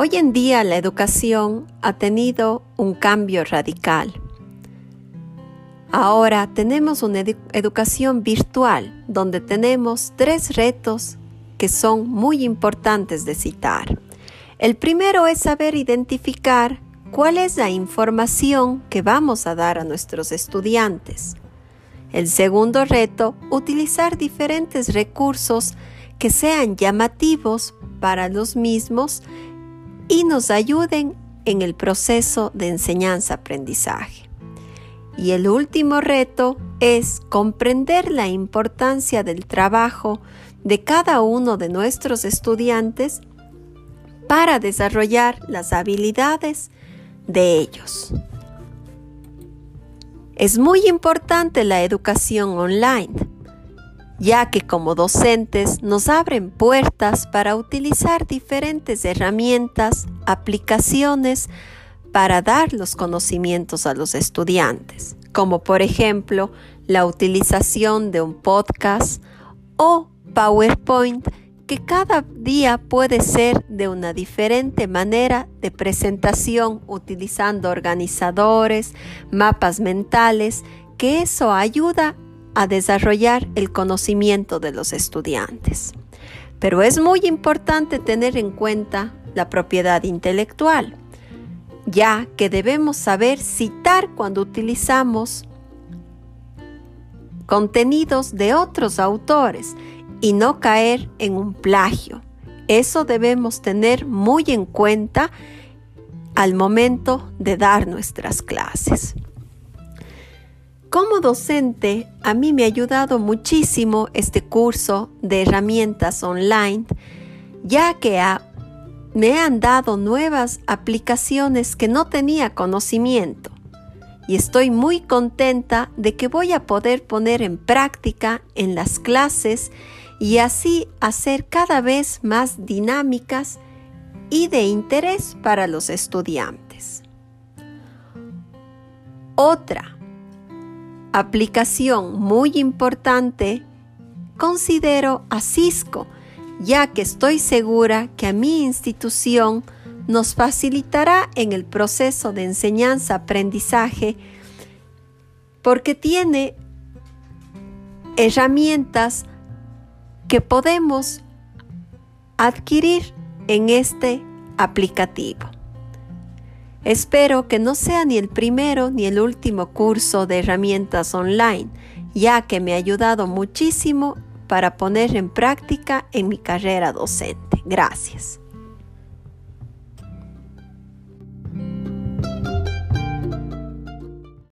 Hoy en día la educación ha tenido un cambio radical. Ahora tenemos una educación virtual donde tenemos tres retos que son muy importantes de citar. El primero es saber identificar cuál es la información que vamos a dar a nuestros estudiantes. El segundo reto, utilizar diferentes recursos que sean llamativos para los mismos y nos ayuden en el proceso de enseñanza-aprendizaje. Y el último reto es comprender la importancia del trabajo de cada uno de nuestros estudiantes para desarrollar las habilidades de ellos. Es muy importante la educación online, ya que como docentes nos abren puertas para utilizar diferentes herramientas, aplicaciones, para dar los conocimientos a los estudiantes, como por ejemplo la utilización de un podcast o PowerPoint que cada día puede ser de una diferente manera de presentación utilizando organizadores, mapas mentales, que eso ayuda a desarrollar el conocimiento de los estudiantes. Pero es muy importante tener en cuenta la propiedad intelectual ya que debemos saber citar cuando utilizamos contenidos de otros autores y no caer en un plagio. Eso debemos tener muy en cuenta al momento de dar nuestras clases. Como docente, a mí me ha ayudado muchísimo este curso de herramientas online, ya que me han dado nuevas aplicaciones que no tenía conocimiento y estoy muy contenta de que voy a poder poner en práctica en las clases y así hacer cada vez más dinámicas y de interés para los estudiantes. Otra aplicación muy importante considero a Cisco, ya que estoy segura que a mi institución nos facilitará en el proceso de enseñanza-aprendizaje porque tiene herramientas que podemos adquirir en este aplicativo. Espero que no sea ni el primero ni el último curso de herramientas online, ya que me ha ayudado muchísimo para poner en práctica en mi carrera docente. Gracias.